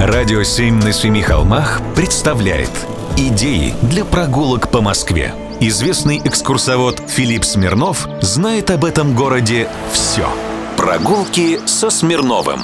Радио «Семь на семи холмах» представляет Идеи для прогулок по Москве. Известный экскурсовод Филипп Смирнов знает об этом городе все. Прогулки со Смирновым.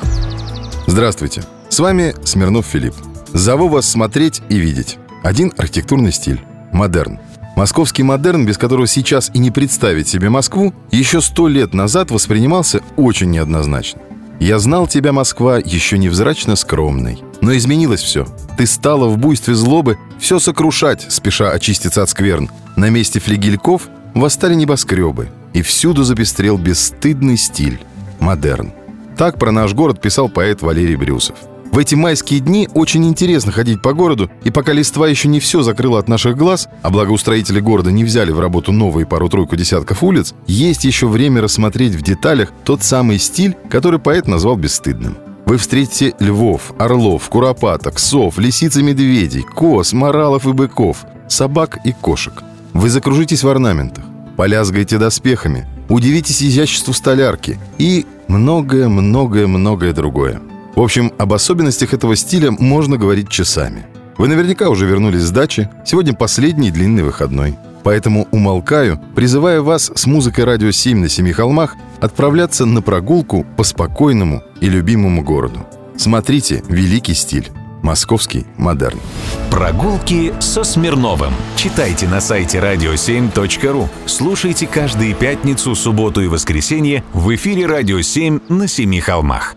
Здравствуйте, с вами Смирнов Филипп. Зову вас смотреть и видеть. Один архитектурный стиль – модерн. Московский модерн, без которого сейчас и не представить себе Москву, еще сто лет назад воспринимался очень неоднозначно. Я знал тебя, Москва, еще невзрачно скромной. Но изменилось все. Ты стала в буйстве злобы все сокрушать, спеша очиститься от скверн. На месте флигельков восстали небоскребы. И всюду запестрел бесстыдный стиль – модерн. Так про наш город писал поэт Валерий Брюсов. В эти майские дни очень интересно ходить по городу, и пока листва еще не все закрыла от наших глаз, а благоустроители города не взяли в работу новые пару-тройку десятков улиц, есть еще время рассмотреть в деталях тот самый стиль, который поэт назвал бесстыдным. Вы встретите львов, орлов, куропаток, сов, лисиц и медведей, коз, моралов и быков, собак и кошек. Вы закружитесь в орнаментах, полязгаете доспехами, удивитесь изяществу столярки и многое-многое-многое другое. В общем, об особенностях этого стиля можно говорить часами. Вы наверняка уже вернулись с дачи, сегодня последний длинный выходной. Поэтому умолкаю, призывая вас с музыкой «Радио 7» на Семи холмах отправляться на прогулку по спокойному и любимому городу. Смотрите «Великий стиль». Московский модерн. Прогулки со Смирновым. Читайте на сайте radio7.ru. Слушайте каждые пятницу, субботу и воскресенье в эфире «Радио 7» на Семи холмах.